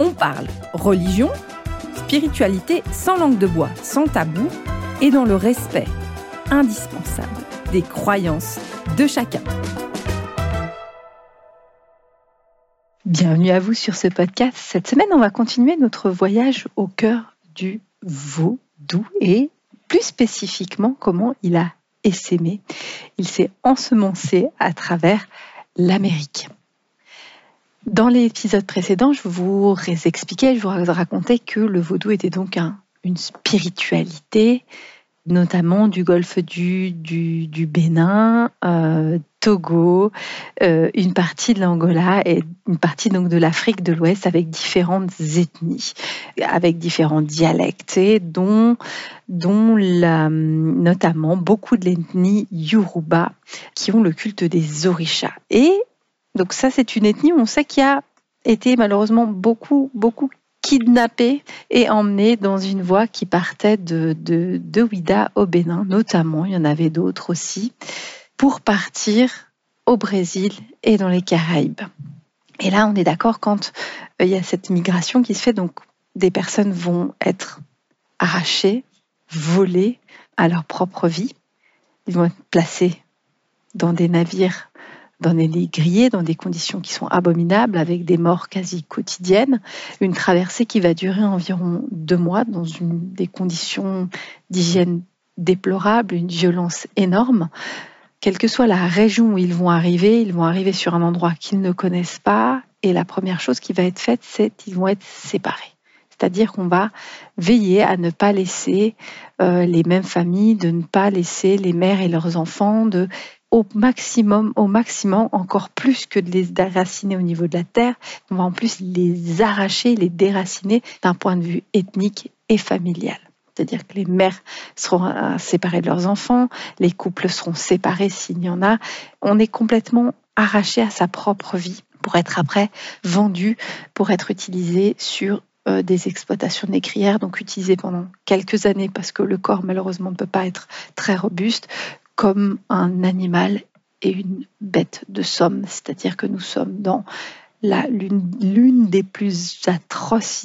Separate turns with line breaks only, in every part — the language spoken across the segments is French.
on parle religion, spiritualité sans langue de bois, sans tabou et dans le respect indispensable des croyances de chacun. Bienvenue à vous sur ce podcast. Cette semaine, on va continuer notre voyage au cœur du vaudou et plus spécifiquement comment il a essaimé. Il s'est ensemencé à travers l'Amérique. Dans l'épisode précédent, je vous expliquais, je vous racontais que le vaudou était donc une spiritualité, notamment du golfe du, Bénin, euh, Togo, euh, une partie de l'Angola et une partie donc de l'Afrique de l'Ouest avec différentes ethnies, avec différents dialectes, dont, notamment beaucoup de l'ethnie Yoruba qui ont le culte des orishas. Et donc ça, c'est une ethnie où on sait qu'il a été malheureusement beaucoup, beaucoup kidnappé et emmené dans une voie qui partait de, de, de Ouida au Bénin, notamment, il y en avait d'autres aussi, pour partir au Brésil et dans les Caraïbes. Et là, on est d'accord quand euh, il y a cette migration qui se fait, donc des personnes vont être arrachées, volées à leur propre vie. Ils vont être placés dans des navires dans des lits grillés, dans des conditions qui sont abominables, avec des morts quasi quotidiennes, une traversée qui va durer environ deux mois dans des conditions d'hygiène déplorables, une violence énorme. Quelle que soit la région où ils vont arriver, ils vont arriver sur un endroit qu'ils ne connaissent pas, et la première chose qui va être faite, c'est qu'ils vont être séparés. C'est-à-dire qu'on va veiller à ne pas laisser euh, les mêmes familles, de ne pas laisser les mères et leurs enfants, de au maximum, au maximum, encore plus que de les déraciner au niveau de la terre, on va en plus les arracher, les déraciner d'un point de vue ethnique et familial. C'est-à-dire que les mères seront euh, séparées de leurs enfants, les couples seront séparés s'il y en a. On est complètement arraché à sa propre vie pour être après vendu, pour être utilisé sur euh, des exploitations négrières, donc utilisé pendant quelques années parce que le corps malheureusement ne peut pas être très robuste, comme un animal et une bête de somme, c'est-à-dire que nous sommes dans l'une des plus atroces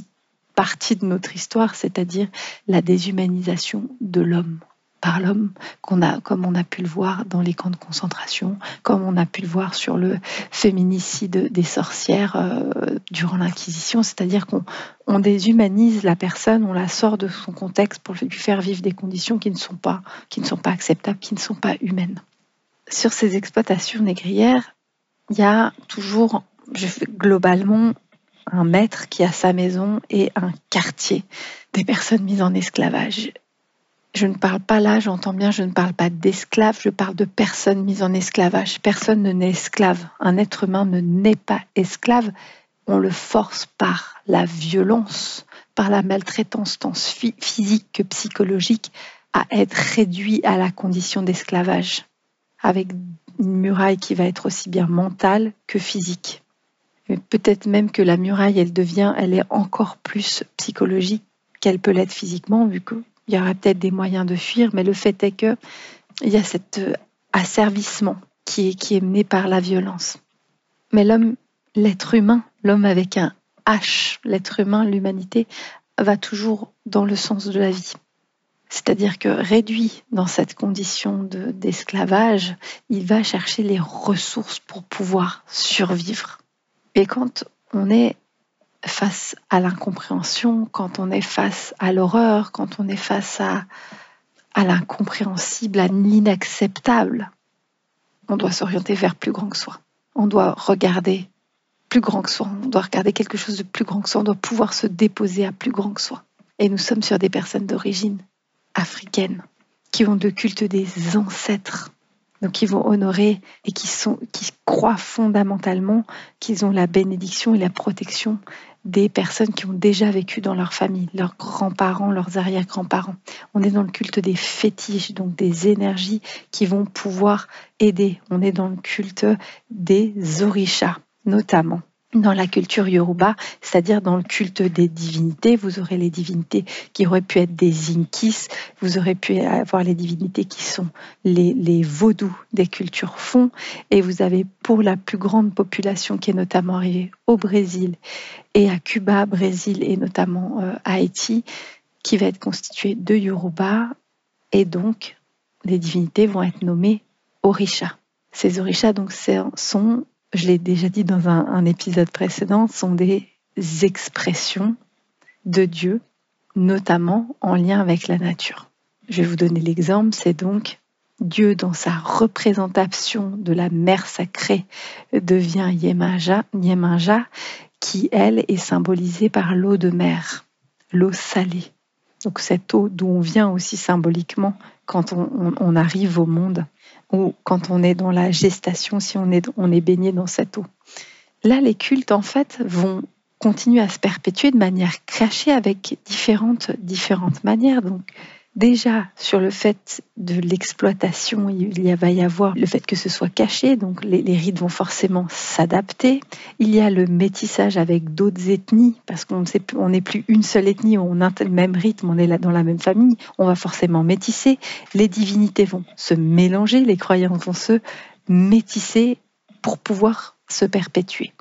parties de notre histoire, c'est-à-dire la déshumanisation de l'homme par l'homme, comme on a pu le voir dans les camps de concentration, comme on a pu le voir sur le féminicide des sorcières euh, durant l'Inquisition, c'est-à-dire qu'on déshumanise la personne, on la sort de son contexte pour lui faire vivre des conditions qui ne sont pas, qui ne sont pas acceptables, qui ne sont pas humaines. Sur ces exploitations négrières, il y a toujours, globalement, un maître qui a sa maison et un quartier des personnes mises en esclavage. Je ne parle pas là, j'entends bien, je ne parle pas d'esclaves, je parle de personnes mises en esclavage. Personne ne naît esclave. Un être humain ne naît pas esclave. On le force par la violence, par la maltraitance tant physique que psychologique à être réduit à la condition d'esclavage, avec une muraille qui va être aussi bien mentale que physique. Peut-être même que la muraille, elle devient, elle est encore plus psychologique qu'elle peut l'être physiquement, vu que il y aurait peut-être des moyens de fuir, mais le fait est que il y a cet euh, asservissement qui est, qui est mené par la violence. Mais l'homme, l'être humain, l'homme avec un H, l'être humain, l'humanité, va toujours dans le sens de la vie. C'est-à-dire que réduit dans cette condition d'esclavage, il va chercher les ressources pour pouvoir survivre. Et quand on est face à l'incompréhension, quand on est face à l'horreur, quand on est face à, l'incompréhensible, à l'inacceptable, on doit s'orienter vers plus grand que soi. On doit regarder plus grand que soi. On doit regarder quelque chose de plus grand que soi. On doit pouvoir se déposer à plus grand que soi. Et nous sommes sur des personnes d'origine africaine qui ont le culte des ancêtres donc qui vont honorer et qui, sont, qui croient fondamentalement qu'ils ont la bénédiction et la protection des personnes qui ont déjà vécu dans leur famille, leurs grands-parents, leurs arrière-grands-parents. On est dans le culte des fétiches, donc des énergies qui vont pouvoir aider. On est dans le culte des orishas, notamment dans la culture yoruba, c'est-à-dire dans le culte des divinités. Vous aurez les divinités qui auraient pu être des inkis, vous aurez pu avoir les divinités qui sont les, les vaudous des cultures fonds, et vous avez pour la plus grande population qui est notamment arrivée au Brésil et à Cuba, Brésil et notamment euh, Haïti, qui va être constituée de Yoruba, et donc les divinités vont être nommées orishas. Ces orishas donc sont je l'ai déjà dit dans un, épisode précédent, sont des expressions de Dieu, notamment en lien avec la nature. Je vais vous donner l'exemple, c'est donc Dieu dans sa représentation de la mer sacrée devient Yemaja, qui elle est symbolisée par l'eau de mer, l'eau salée. Donc cette eau d'où on vient aussi symboliquement quand on arrive au monde ou quand on est dans la gestation, si on est, on est baigné dans cette eau. Là, les cultes, en fait, vont continuer à se perpétuer de manière cachée avec différentes, différentes manières. Donc, Déjà, sur le fait de l'exploitation, il va y avoir le fait que ce soit caché, donc les, rites vont forcément s'adapter. Il y a le métissage avec d'autres ethnies, parce qu'on n'est plus une seule ethnie, on a le même rythme, on est dans la même famille, on va forcément métisser. Les divinités vont se mélanger, les croyances vont se métisser pour pouvoir se perpétuer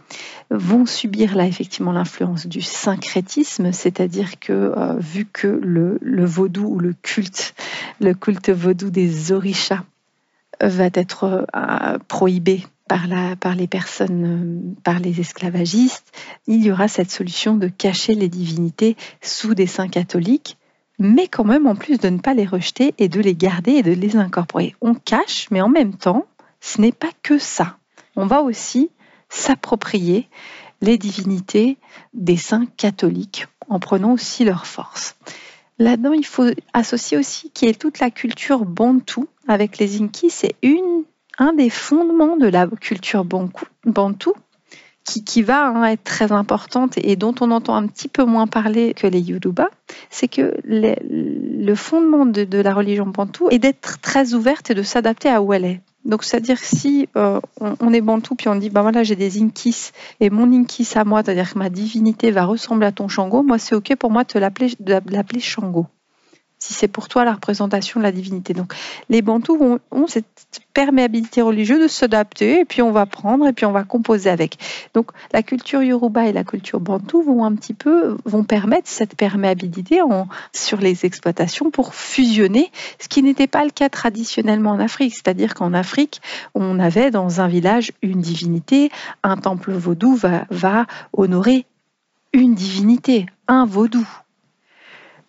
vont subir là effectivement l'influence du syncrétisme, c'est-à-dire que euh, vu que le, vaudou ou le culte, le culte vaudou des orishas va être euh, prohibé par, par les personnes, euh, par les esclavagistes, il y aura cette solution de cacher les divinités sous des saints catholiques mais quand même en plus de ne pas les rejeter et de les garder et de les incorporer. On cache, mais en même temps, ce n'est pas que ça. On va aussi s'approprier les divinités des saints catholiques en prenant aussi leur force. Là-dedans, il faut associer aussi qui est toute la culture bantou avec les Inki. C'est un des fondements de la culture bantou qui, qui va hein, être très importante et dont on entend un petit peu moins parler que les Yoruba, c'est que le fondement de, de, la religion bantou est d'être très ouverte et de s'adapter à où elle est. Donc, c'est-à-dire si euh, on, est bantou puis on dit, bah voilà, j'ai des inkis et mon inkis à moi, c'est-à-dire que ma divinité va ressembler à ton Shango, moi c'est ok pour moi de l'appeler Shango si c'est pour toi la représentation de la divinité. Donc les Bantous ont, cette perméabilité religieuse de s'adapter et puis on va prendre et puis on va composer avec. Donc la culture Yoruba et la culture Bantou vont un petit peu vont permettre cette perméabilité sur les exploitations pour fusionner, ce qui n'était pas le cas traditionnellement en Afrique. C'est-à-dire qu'en Afrique, on avait dans un village une divinité, un temple vaudou va, va honorer une divinité, un vaudou.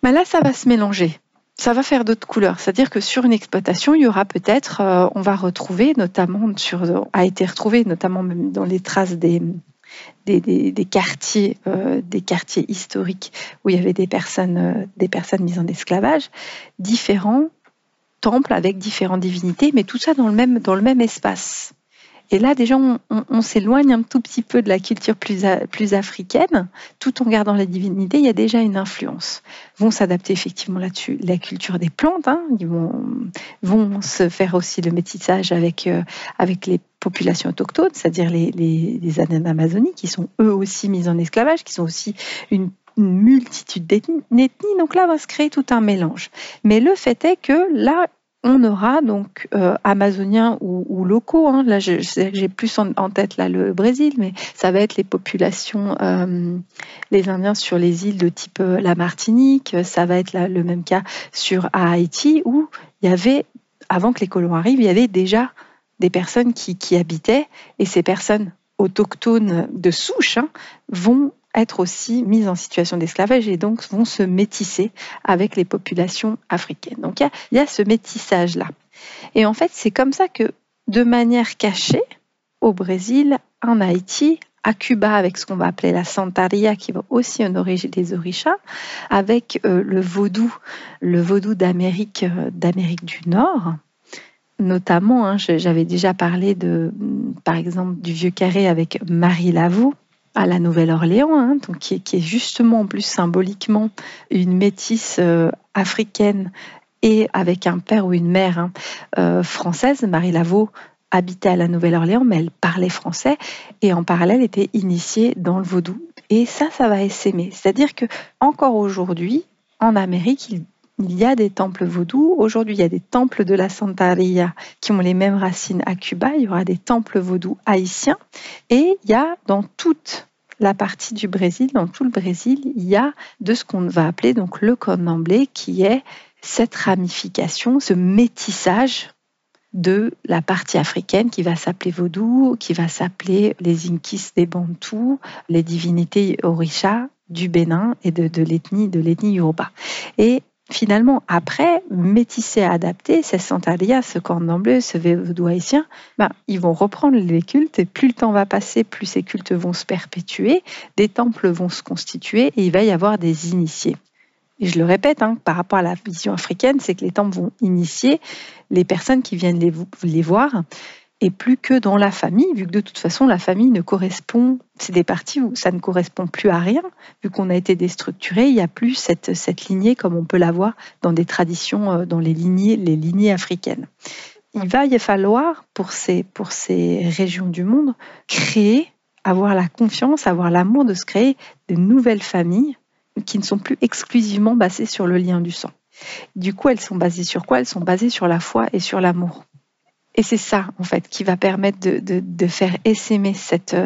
Mais là, ça va se mélanger ça va faire d'autres couleurs. C'est-à-dire que sur une exploitation, il y aura peut-être, euh, on va retrouver, notamment sur, a été retrouvé notamment dans les traces des, des, quartiers, euh, des quartiers historiques où il y avait des personnes, euh, des personnes mises en esclavage, différents temples avec différentes divinités, mais tout ça dans le même, dans le même espace. Et là, déjà, on, s'éloigne un tout petit peu de la culture plus, africaine, tout en gardant la divinité. Il y a déjà une influence. Vont s'adapter effectivement là-dessus la culture des plantes. Hein. ils vont, se faire aussi le métissage avec, euh, avec les populations autochtones, c'est-à-dire les, les, les qui sont eux aussi mis en esclavage, qui sont aussi une multitude d'ethnies. Donc là, va se créer tout un mélange. Mais le fait est que là, on aura donc euh, amazoniens ou, locaux. Hein. Là, j'ai plus en, tête le Brésil, mais ça va être les populations, euh, les Indiens sur les îles de type euh, la Martinique. Ça va être le même cas sur Haïti où il y avait, avant que les colons arrivent, il y avait déjà des personnes qui, habitaient et ces personnes autochtones de souche hein, vont être aussi mises en situation d'esclavage et donc vont se métisser avec les populations africaines. Donc il y, a, ce métissage-là. Et en fait, c'est comme ça que, de manière cachée, au Brésil, en Haïti, à Cuba avec ce qu'on va appeler la Santaria qui va aussi honorer les orishas, avec euh, le vaudou, le vaudou d'Amérique euh, du Nord. Notamment, hein, j'avais déjà parlé de, par exemple, du vieux carré avec Marie Lavaux, à la Nouvelle-Orléans, hein, donc qui, est justement en plus symboliquement une métisse euh, africaine et avec un père ou une mère hein, euh, française. Marie Laveau habitait à la Nouvelle-Orléans, mais elle parlait français et en parallèle était initiée dans le vaudou. Et ça, ça va s'aimer. C'est-à-dire que encore aujourd'hui, en Amérique, il y a des temples vaudous. Aujourd'hui, il y a des temples de la Santaria qui ont les mêmes racines à Cuba. Il y aura des temples vaudous haïtiens. Et il y a dans toute la partie du Brésil, dans tout le Brésil, il y a de ce qu'on va appeler donc le candomblé, qui est cette ramification, ce métissage de la partie africaine qui va s'appeler vaudou, qui va s'appeler les Inkis des Bantous, les divinités Orisha du Bénin et de l'ethnie de l'ethnie Yoruba. Et finalement, après, métisser, adapter, ces santalia, ce cordon bleu, ce haïtien, ben, ils vont reprendre les cultes et plus le temps va passer, plus ces cultes vont se perpétuer, des temples vont se constituer et il va y avoir des initiés. Et je le répète, hein, par rapport à la vision africaine, c'est que les temples vont initier les personnes qui viennent les voir et plus que dans la famille, vu que de toute façon la famille ne correspond, c'est des parties où ça ne correspond plus à rien, vu qu'on a été déstructuré, il n'y a plus cette, cette lignée comme on peut l'avoir dans des traditions, euh, dans les lignées, les lignées africaines. Il va y falloir pour ces, pour ces régions du monde créer, avoir la confiance, avoir l'amour de se créer de nouvelles familles qui ne sont plus exclusivement basées sur le lien du sang. Du coup, elles sont basées sur quoi? Elles sont basées sur la foi et sur l'amour. Et c'est ça, en fait, qui va permettre de, faire essaimer cette,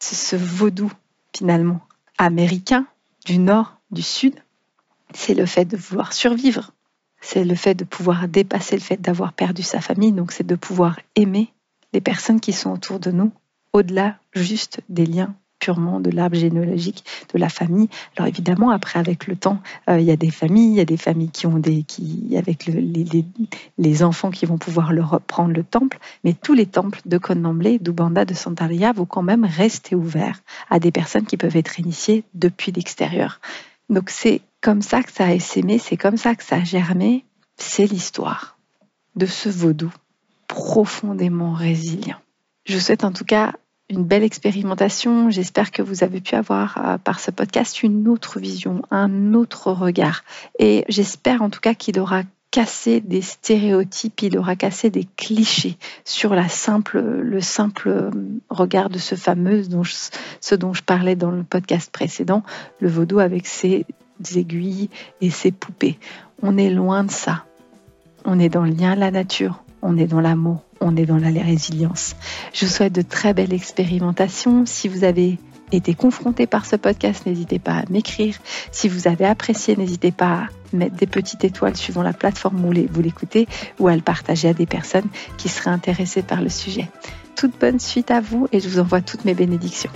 ce vaudou, finalement, américain, du nord, du sud. C'est le fait de vouloir survivre. C'est le fait de pouvoir dépasser le fait d'avoir perdu sa famille. Donc, c'est de pouvoir aimer les personnes qui sont autour de nous, au-delà juste des liens purement de l'arbre généalogique de la famille. Alors évidemment, après, avec le temps, euh, il y a des familles, il y a des familles qui ont des, qui, avec les, les, enfants qui vont pouvoir leur reprendre le temple, mais tous les temples de Connemblé, d'Ubanda, de Santaria vont quand même rester ouverts à des personnes qui peuvent être initiées depuis l'extérieur. Donc c'est comme ça que ça a essaimé, c'est comme ça que ça a germé. C'est l'histoire de ce vaudou profondément résilient. Je souhaite en tout cas une belle expérimentation. J'espère que vous avez pu avoir euh, par ce podcast une autre vision, un autre regard. Et j'espère en tout cas qu'il aura cassé des stéréotypes, il aura cassé des clichés sur le simple euh, regard de ce fameux, dont ce dont je parlais dans le podcast précédent, le vaudou avec ses aiguilles et ses poupées. On est loin de ça. On est dans le lien à la nature, on est dans l'amour, on est dans la résilience. Je vous souhaite de très belles expérimentations. Si vous avez été confronté par ce podcast, n'hésitez pas à m'écrire. Si vous avez apprécié, n'hésitez pas à mettre des petites étoiles suivant la plateforme où vous l'écoutez ou à le partager à des personnes qui seraient intéressées par le sujet. Toute bonne suite à vous et je vous envoie toutes mes bénédictions.